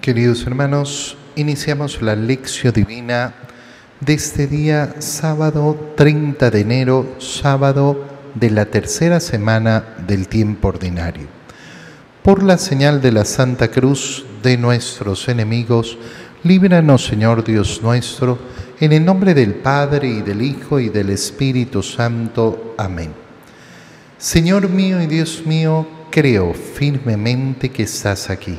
Queridos hermanos, iniciamos la lección divina de este día sábado 30 de enero, sábado de la tercera semana del tiempo ordinario. Por la señal de la Santa Cruz de nuestros enemigos, líbranos Señor Dios nuestro, en el nombre del Padre y del Hijo y del Espíritu Santo. Amén. Señor mío y Dios mío, creo firmemente que estás aquí,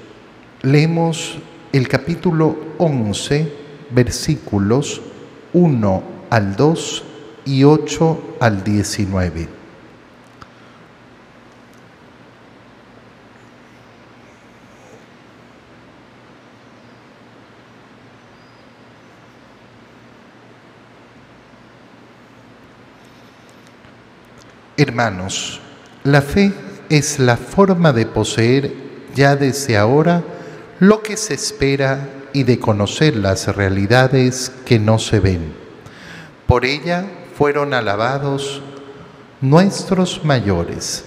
leemos el capítulo 11, versículos 1 al 2 y 8 al 19. Hermanos, la fe es la forma de poseer ya desde ahora lo que se espera y de conocer las realidades que no se ven. Por ella fueron alabados nuestros mayores.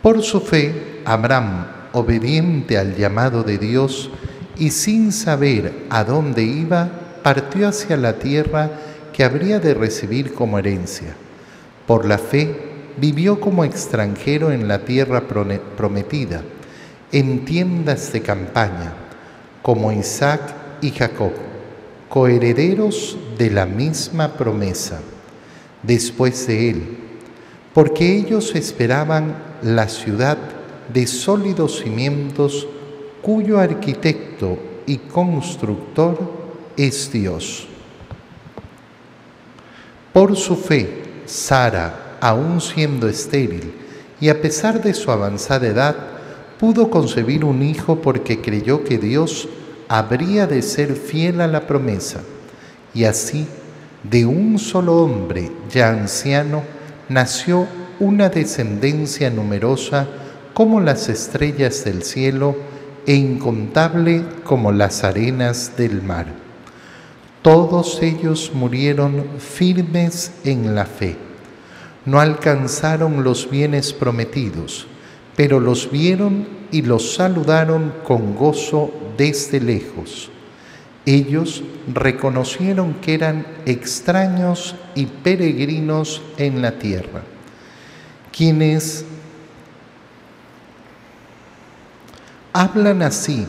Por su fe, Abraham, obediente al llamado de Dios y sin saber a dónde iba, partió hacia la tierra que habría de recibir como herencia. Por la fe, vivió como extranjero en la tierra prometida, en tiendas de campaña, como Isaac y Jacob, coherederos de la misma promesa, después de él, porque ellos esperaban la ciudad de sólidos cimientos cuyo arquitecto y constructor es Dios. Por su fe, Sara, aún siendo estéril y a pesar de su avanzada edad, pudo concebir un hijo porque creyó que Dios habría de ser fiel a la promesa. Y así, de un solo hombre ya anciano, nació una descendencia numerosa como las estrellas del cielo e incontable como las arenas del mar. Todos ellos murieron firmes en la fe. No alcanzaron los bienes prometidos, pero los vieron y los saludaron con gozo desde lejos. Ellos reconocieron que eran extraños y peregrinos en la tierra, quienes hablan así,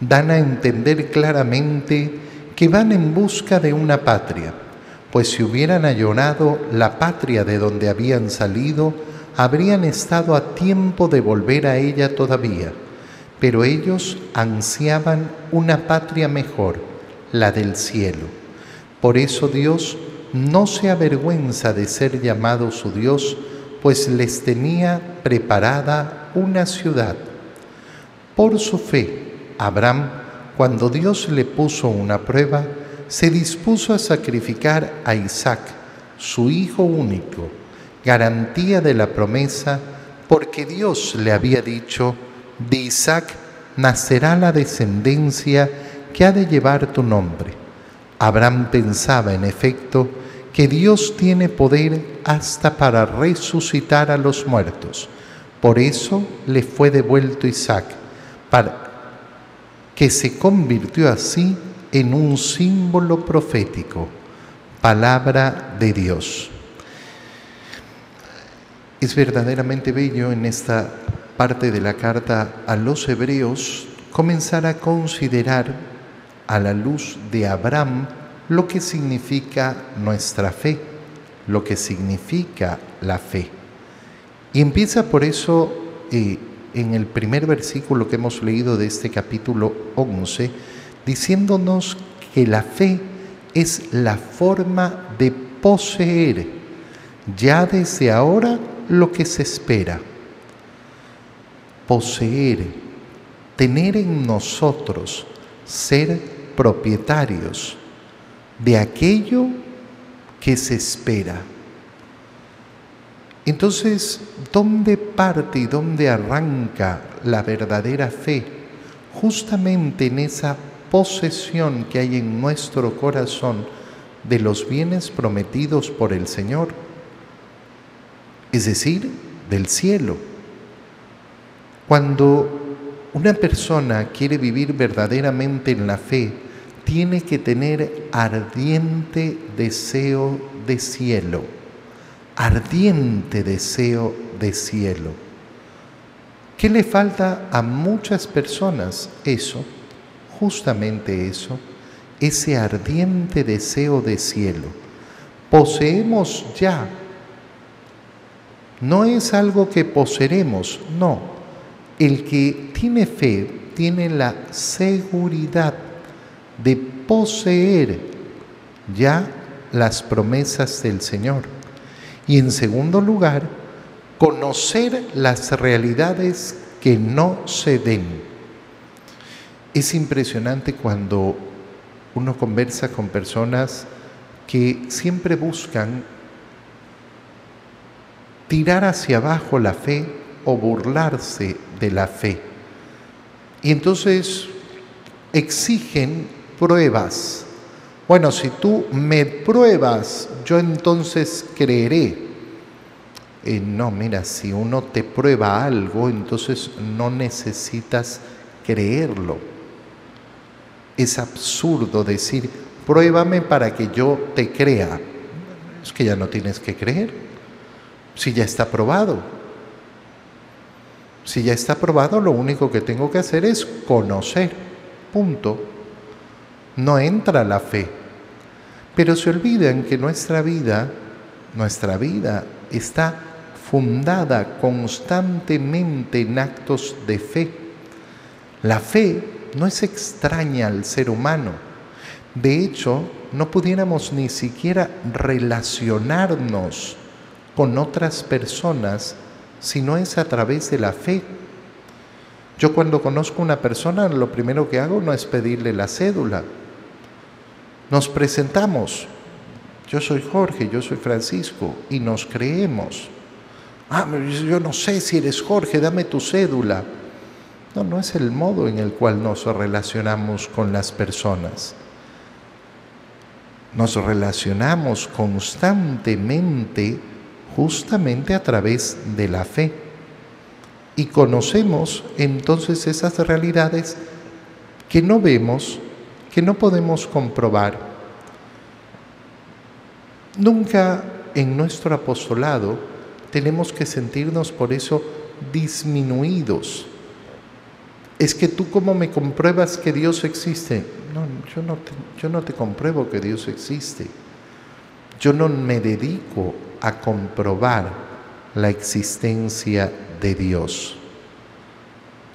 dan a entender claramente que van en busca de una patria, pues si hubieran ayorado la patria de donde habían salido, habrían estado a tiempo de volver a ella todavía, pero ellos ansiaban una patria mejor, la del cielo. Por eso Dios no se avergüenza de ser llamado su Dios, pues les tenía preparada una ciudad. Por su fe, Abraham, cuando Dios le puso una prueba, se dispuso a sacrificar a Isaac, su hijo único garantía de la promesa, porque Dios le había dicho, de Isaac nacerá la descendencia que ha de llevar tu nombre. Abraham pensaba, en efecto, que Dios tiene poder hasta para resucitar a los muertos. Por eso le fue devuelto Isaac, para que se convirtió así en un símbolo profético, palabra de Dios. Es verdaderamente bello en esta parte de la carta a los hebreos comenzar a considerar a la luz de Abraham lo que significa nuestra fe, lo que significa la fe. Y empieza por eso eh, en el primer versículo que hemos leído de este capítulo 11, diciéndonos que la fe es la forma de poseer ya desde ahora lo que se espera, poseer, tener en nosotros, ser propietarios de aquello que se espera. Entonces, ¿dónde parte y dónde arranca la verdadera fe? Justamente en esa posesión que hay en nuestro corazón de los bienes prometidos por el Señor, es decir, del cielo. Cuando una persona quiere vivir verdaderamente en la fe, tiene que tener ardiente deseo de cielo, ardiente deseo de cielo. ¿Qué le falta a muchas personas? Eso, justamente eso, ese ardiente deseo de cielo. Poseemos ya. No es algo que poseeremos, no. El que tiene fe tiene la seguridad de poseer ya las promesas del Señor. Y en segundo lugar, conocer las realidades que no se ven. Es impresionante cuando uno conversa con personas que siempre buscan tirar hacia abajo la fe o burlarse de la fe. Y entonces exigen pruebas. Bueno, si tú me pruebas, yo entonces creeré. Eh, no, mira, si uno te prueba algo, entonces no necesitas creerlo. Es absurdo decir, pruébame para que yo te crea. Es que ya no tienes que creer. Si ya está probado. Si ya está probado, lo único que tengo que hacer es conocer. Punto no entra la fe. Pero se olvidan que nuestra vida, nuestra vida está fundada constantemente en actos de fe. La fe no es extraña al ser humano. De hecho, no pudiéramos ni siquiera relacionarnos con otras personas si no es a través de la fe. Yo cuando conozco una persona, lo primero que hago no es pedirle la cédula, nos presentamos. Yo soy Jorge, yo soy Francisco y nos creemos. Ah, yo no sé si eres Jorge, dame tu cédula. No, no es el modo en el cual nos relacionamos con las personas. Nos relacionamos constantemente justamente a través de la fe. Y conocemos entonces esas realidades que no vemos que no podemos comprobar. Nunca en nuestro apostolado tenemos que sentirnos por eso disminuidos. Es que tú cómo me compruebas que Dios existe. No, yo no te, yo no te compruebo que Dios existe. Yo no me dedico a comprobar la existencia de Dios.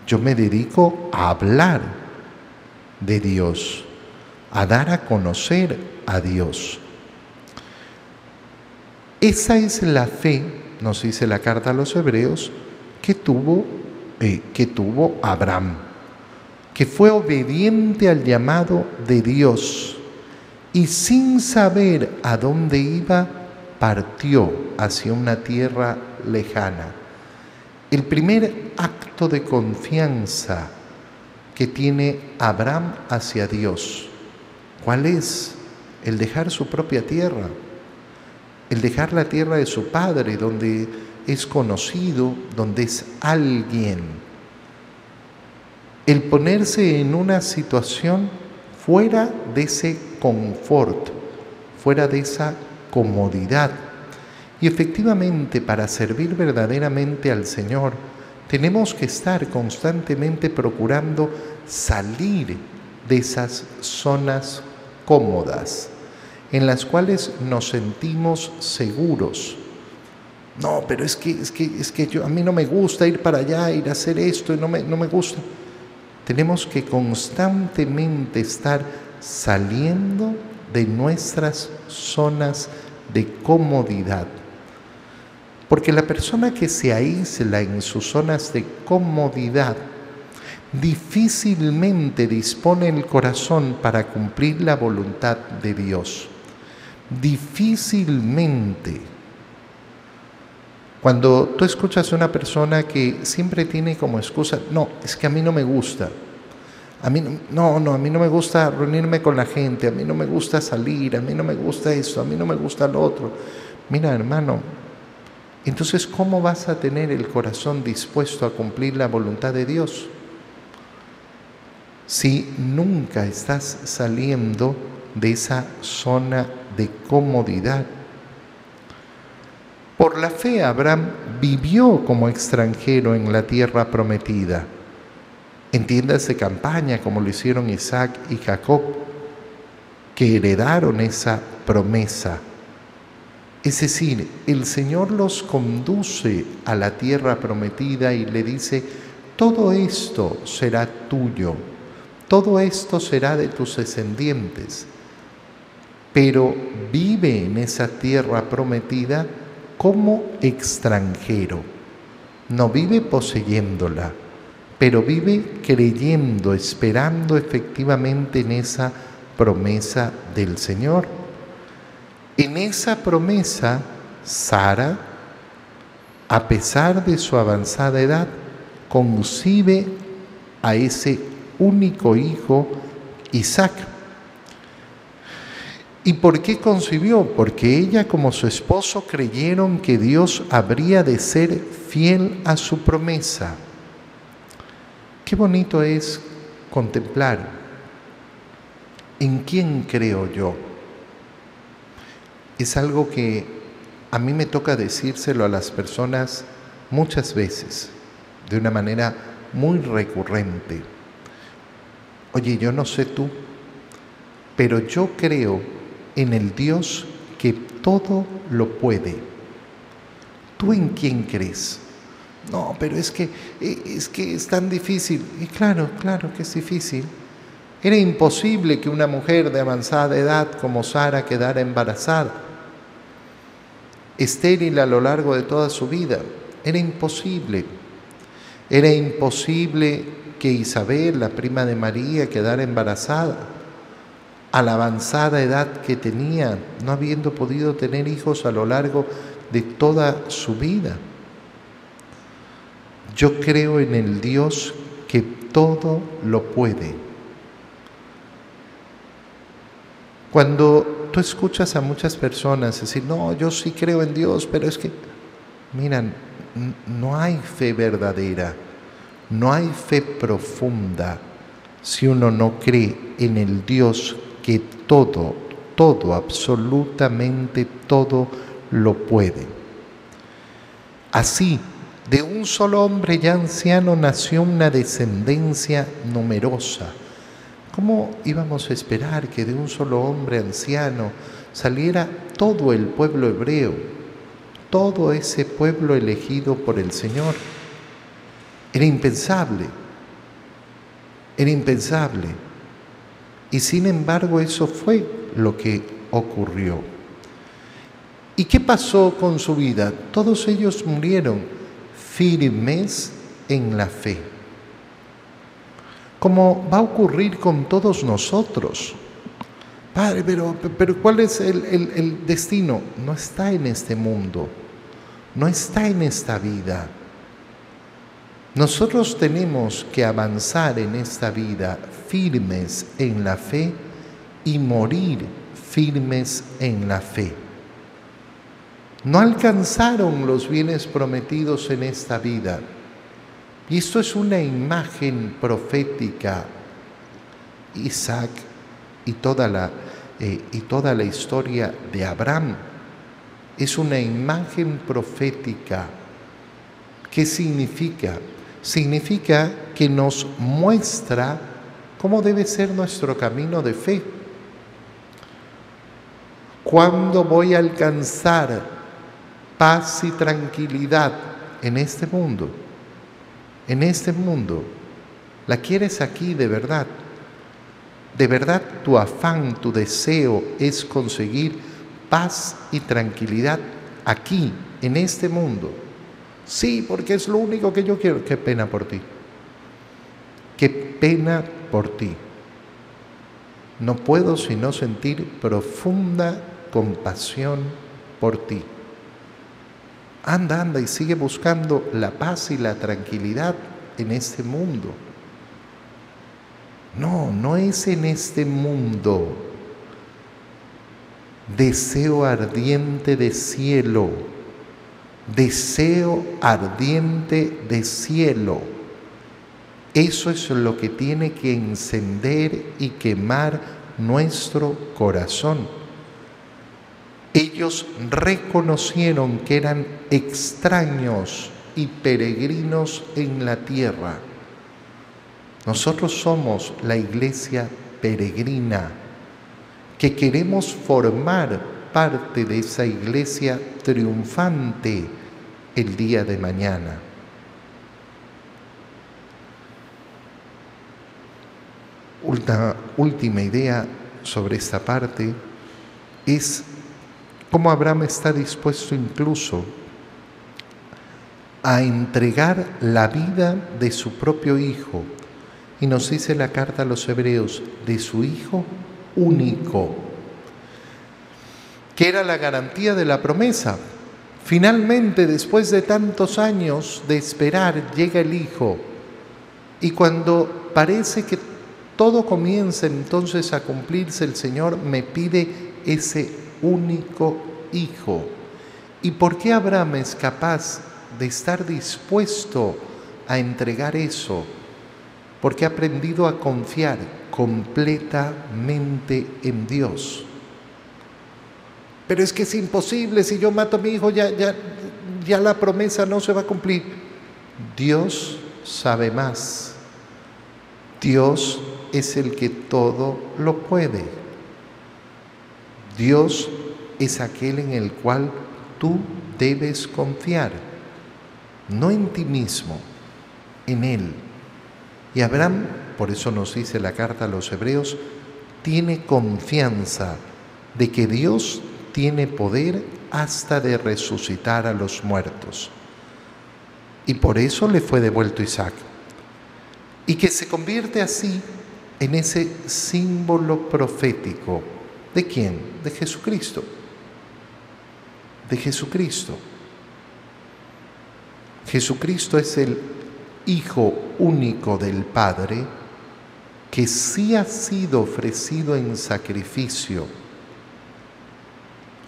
Yo me dedico a hablar de Dios a dar a conocer a Dios. Esa es la fe, nos dice la carta a los hebreos, que tuvo, eh, que tuvo Abraham, que fue obediente al llamado de Dios y sin saber a dónde iba, partió hacia una tierra lejana. El primer acto de confianza que tiene Abraham hacia Dios ¿Cuál es? El dejar su propia tierra, el dejar la tierra de su padre, donde es conocido, donde es alguien. El ponerse en una situación fuera de ese confort, fuera de esa comodidad. Y efectivamente, para servir verdaderamente al Señor, tenemos que estar constantemente procurando salir de esas zonas cómodas, en las cuales nos sentimos seguros. No, pero es que, es que, es que yo, a mí no me gusta ir para allá, ir a hacer esto, no me, no me gusta. Tenemos que constantemente estar saliendo de nuestras zonas de comodidad. Porque la persona que se aísla en sus zonas de comodidad difícilmente dispone el corazón para cumplir la voluntad de Dios. Difícilmente. Cuando tú escuchas a una persona que siempre tiene como excusa, no, es que a mí no me gusta. A mí no, no, a mí no me gusta reunirme con la gente, a mí no me gusta salir, a mí no me gusta esto, a mí no me gusta lo otro. Mira, hermano, entonces ¿cómo vas a tener el corazón dispuesto a cumplir la voluntad de Dios? Si nunca estás saliendo de esa zona de comodidad. Por la fe Abraham vivió como extranjero en la tierra prometida en tiendas de campaña como lo hicieron Isaac y Jacob, que heredaron esa promesa. Es decir, el Señor los conduce a la tierra prometida y le dice, todo esto será tuyo, todo esto será de tus descendientes, pero vive en esa tierra prometida como extranjero, no vive poseyéndola pero vive creyendo, esperando efectivamente en esa promesa del Señor. En esa promesa, Sara, a pesar de su avanzada edad, concibe a ese único hijo, Isaac. ¿Y por qué concibió? Porque ella como su esposo creyeron que Dios habría de ser fiel a su promesa. Qué bonito es contemplar en quién creo yo. Es algo que a mí me toca decírselo a las personas muchas veces, de una manera muy recurrente. Oye, yo no sé tú, pero yo creo en el Dios que todo lo puede. ¿Tú en quién crees? No, pero es que, eh, es que es tan difícil. Y claro, claro que es difícil. Era imposible que una mujer de avanzada edad como Sara quedara embarazada, estéril a lo largo de toda su vida. Era imposible. Era imposible que Isabel, la prima de María, quedara embarazada a la avanzada edad que tenía, no habiendo podido tener hijos a lo largo de toda su vida. Yo creo en el Dios que todo lo puede. Cuando tú escuchas a muchas personas decir, no, yo sí creo en Dios, pero es que, miran, no hay fe verdadera, no hay fe profunda si uno no cree en el Dios que todo, todo, absolutamente todo lo puede. Así de un solo hombre ya anciano nació una descendencia numerosa. ¿Cómo íbamos a esperar que de un solo hombre anciano saliera todo el pueblo hebreo, todo ese pueblo elegido por el Señor? Era impensable, era impensable. Y sin embargo eso fue lo que ocurrió. ¿Y qué pasó con su vida? Todos ellos murieron firmes en la fe. Como va a ocurrir con todos nosotros. Padre, pero, pero ¿cuál es el, el destino? No está en este mundo, no está en esta vida. Nosotros tenemos que avanzar en esta vida firmes en la fe y morir firmes en la fe no alcanzaron los bienes prometidos en esta vida. Y esto es una imagen profética. Isaac y toda la, eh, y toda la historia de Abraham es una imagen profética. ¿Qué significa? Significa que nos muestra cómo debe ser nuestro camino de fe. ¿Cuándo voy a alcanzar paz y tranquilidad en este mundo, en este mundo, la quieres aquí de verdad. De verdad tu afán, tu deseo es conseguir paz y tranquilidad aquí, en este mundo. Sí, porque es lo único que yo quiero. Qué pena por ti. qué pena por ti. No puedo sino sentir profunda compasión por ti. Anda, anda y sigue buscando la paz y la tranquilidad en este mundo. No, no es en este mundo. Deseo ardiente de cielo. Deseo ardiente de cielo. Eso es lo que tiene que encender y quemar nuestro corazón. Ellos reconocieron que eran extraños y peregrinos en la tierra. Nosotros somos la iglesia peregrina que queremos formar parte de esa iglesia triunfante el día de mañana. Una última idea sobre esta parte es cómo Abraham está dispuesto incluso a entregar la vida de su propio hijo. Y nos dice la carta a los hebreos, de su hijo único, que era la garantía de la promesa. Finalmente, después de tantos años de esperar, llega el hijo. Y cuando parece que todo comienza entonces a cumplirse, el Señor me pide ese único hijo. ¿Y por qué Abraham es capaz de estar dispuesto a entregar eso? Porque ha aprendido a confiar completamente en Dios. Pero es que es imposible, si yo mato a mi hijo ya, ya, ya la promesa no se va a cumplir. Dios sabe más. Dios es el que todo lo puede. Dios es aquel en el cual tú debes confiar, no en ti mismo, en Él. Y Abraham, por eso nos dice la carta a los hebreos, tiene confianza de que Dios tiene poder hasta de resucitar a los muertos. Y por eso le fue devuelto Isaac. Y que se convierte así en ese símbolo profético. ¿De quién? De Jesucristo. De Jesucristo. Jesucristo es el Hijo único del Padre que sí ha sido ofrecido en sacrificio.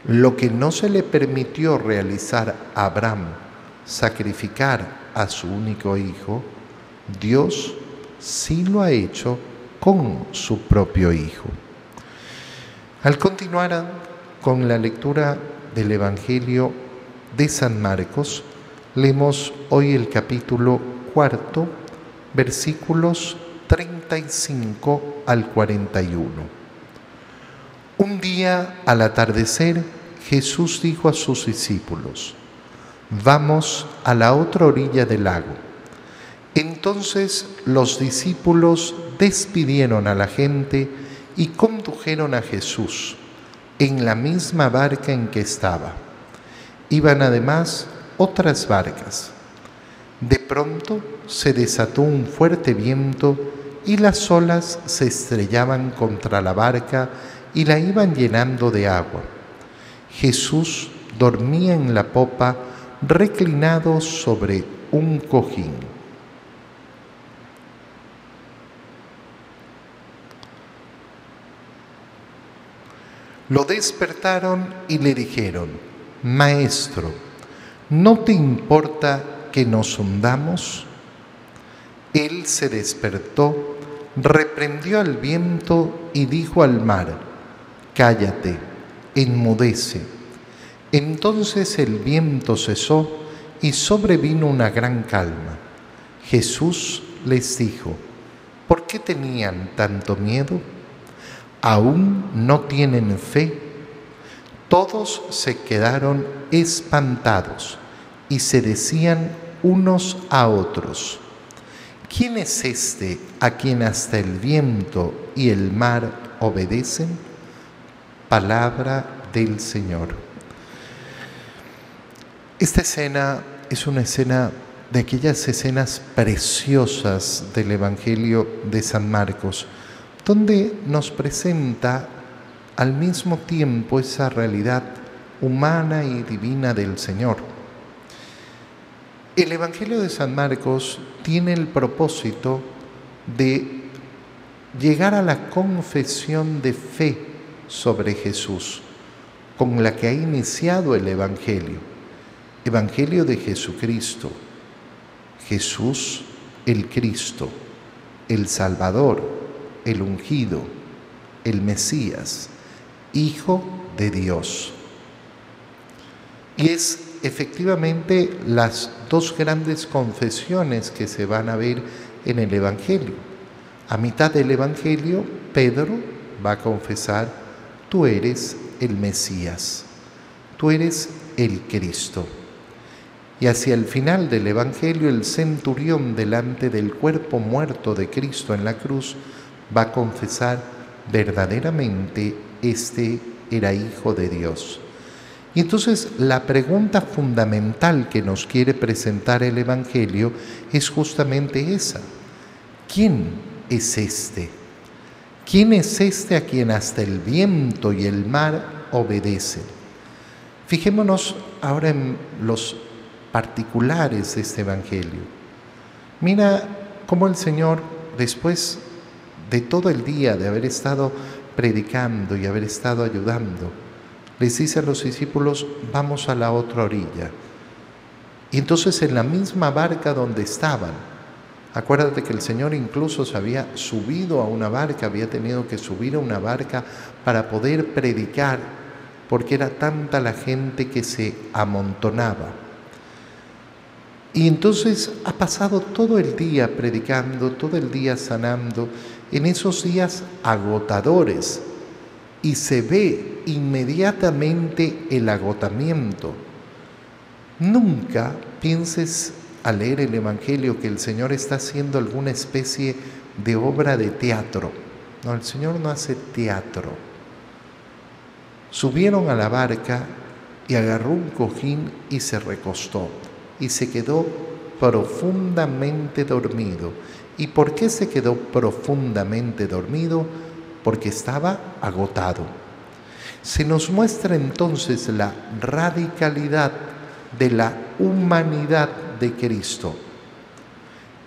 Lo que no se le permitió realizar a Abraham, sacrificar a su único hijo, Dios sí lo ha hecho con su propio Hijo. Al continuar con la lectura del Evangelio de San Marcos, leemos hoy el capítulo cuarto, versículos 35 al 41. Un día al atardecer, Jesús dijo a sus discípulos, vamos a la otra orilla del lago. Entonces los discípulos despidieron a la gente y condujeron a Jesús en la misma barca en que estaba. Iban además otras barcas. De pronto se desató un fuerte viento y las olas se estrellaban contra la barca y la iban llenando de agua. Jesús dormía en la popa reclinado sobre un cojín. Lo despertaron y le dijeron, Maestro, ¿no te importa que nos hundamos? Él se despertó, reprendió al viento y dijo al mar, Cállate, enmudece. Entonces el viento cesó y sobrevino una gran calma. Jesús les dijo, ¿por qué tenían tanto miedo? Aún no tienen fe. Todos se quedaron espantados y se decían unos a otros, ¿quién es este a quien hasta el viento y el mar obedecen? Palabra del Señor. Esta escena es una escena de aquellas escenas preciosas del Evangelio de San Marcos, donde nos presenta al mismo tiempo esa realidad humana y divina del Señor. El Evangelio de San Marcos tiene el propósito de llegar a la confesión de fe sobre Jesús, con la que ha iniciado el Evangelio. Evangelio de Jesucristo. Jesús el Cristo, el Salvador, el ungido, el Mesías, Hijo de Dios. Y es efectivamente las dos grandes confesiones que se van a ver en el Evangelio. A mitad del Evangelio, Pedro va a confesar, tú eres el Mesías, tú eres el Cristo. Y hacia el final del Evangelio, el centurión delante del cuerpo muerto de Cristo en la cruz va a confesar, verdaderamente este era hijo de Dios. Y entonces la pregunta fundamental que nos quiere presentar el Evangelio es justamente esa. ¿Quién es este? ¿Quién es este a quien hasta el viento y el mar obedecen? Fijémonos ahora en los particulares de este Evangelio. Mira cómo el Señor, después de todo el día de haber estado predicando y haber estado ayudando, les dice a los discípulos, vamos a la otra orilla. Y entonces en la misma barca donde estaban, acuérdate que el Señor incluso se había subido a una barca, había tenido que subir a una barca para poder predicar, porque era tanta la gente que se amontonaba. Y entonces ha pasado todo el día predicando, todo el día sanando, en esos días agotadores, y se ve inmediatamente el agotamiento. Nunca pienses al leer el Evangelio que el Señor está haciendo alguna especie de obra de teatro. No, el Señor no hace teatro. Subieron a la barca y agarró un cojín y se recostó y se quedó profundamente dormido. ¿Y por qué se quedó profundamente dormido? porque estaba agotado. Se nos muestra entonces la radicalidad de la humanidad de Cristo,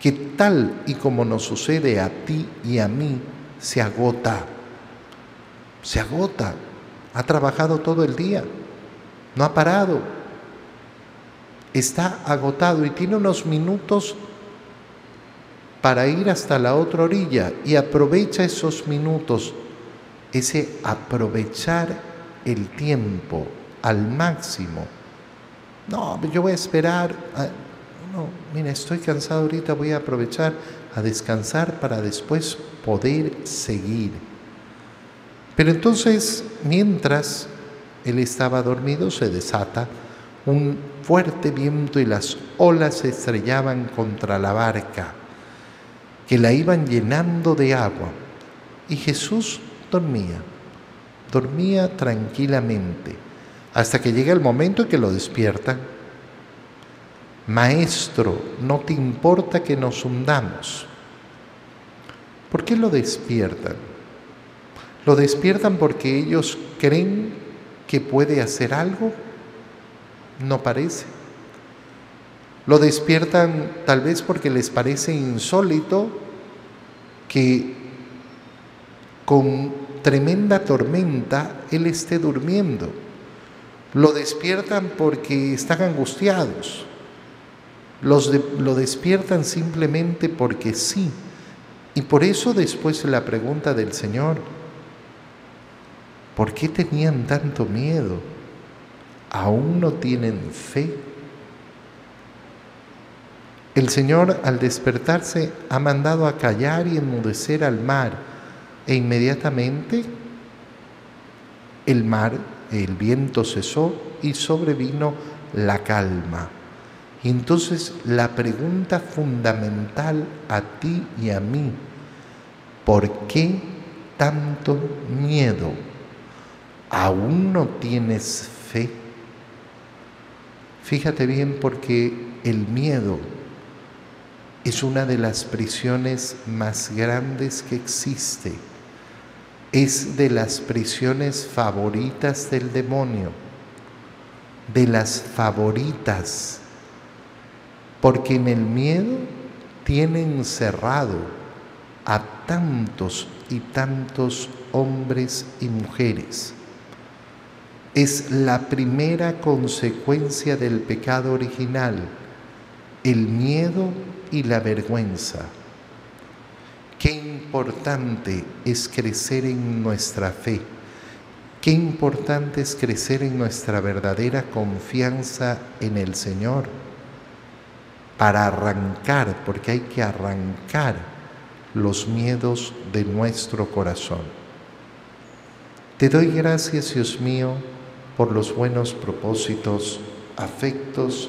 que tal y como nos sucede a ti y a mí, se agota, se agota, ha trabajado todo el día, no ha parado, está agotado y tiene unos minutos para ir hasta la otra orilla y aprovecha esos minutos, ese aprovechar el tiempo al máximo. No, yo voy a esperar. no, mira, estoy cansado ahorita, voy a aprovechar a descansar para después poder seguir. Pero entonces, mientras él estaba dormido, se desata un fuerte viento y las olas se estrellaban contra la barca que la iban llenando de agua. Y Jesús dormía, dormía tranquilamente, hasta que llega el momento en que lo despiertan. Maestro, no te importa que nos hundamos. ¿Por qué lo despiertan? ¿Lo despiertan porque ellos creen que puede hacer algo? No parece. Lo despiertan tal vez porque les parece insólito que con tremenda tormenta Él esté durmiendo. Lo despiertan porque están angustiados. Lo despiertan simplemente porque sí. Y por eso después la pregunta del Señor, ¿por qué tenían tanto miedo? ¿Aún no tienen fe? El Señor al despertarse ha mandado a callar y enmudecer al mar e inmediatamente el mar, el viento cesó y sobrevino la calma. Entonces la pregunta fundamental a ti y a mí, ¿por qué tanto miedo? ¿Aún no tienes fe? Fíjate bien porque el miedo es una de las prisiones más grandes que existe. Es de las prisiones favoritas del demonio, de las favoritas, porque en el miedo tiene encerrado a tantos y tantos hombres y mujeres. Es la primera consecuencia del pecado original, el miedo y la vergüenza. Qué importante es crecer en nuestra fe. Qué importante es crecer en nuestra verdadera confianza en el Señor para arrancar, porque hay que arrancar los miedos de nuestro corazón. Te doy gracias, Dios mío, por los buenos propósitos, afectos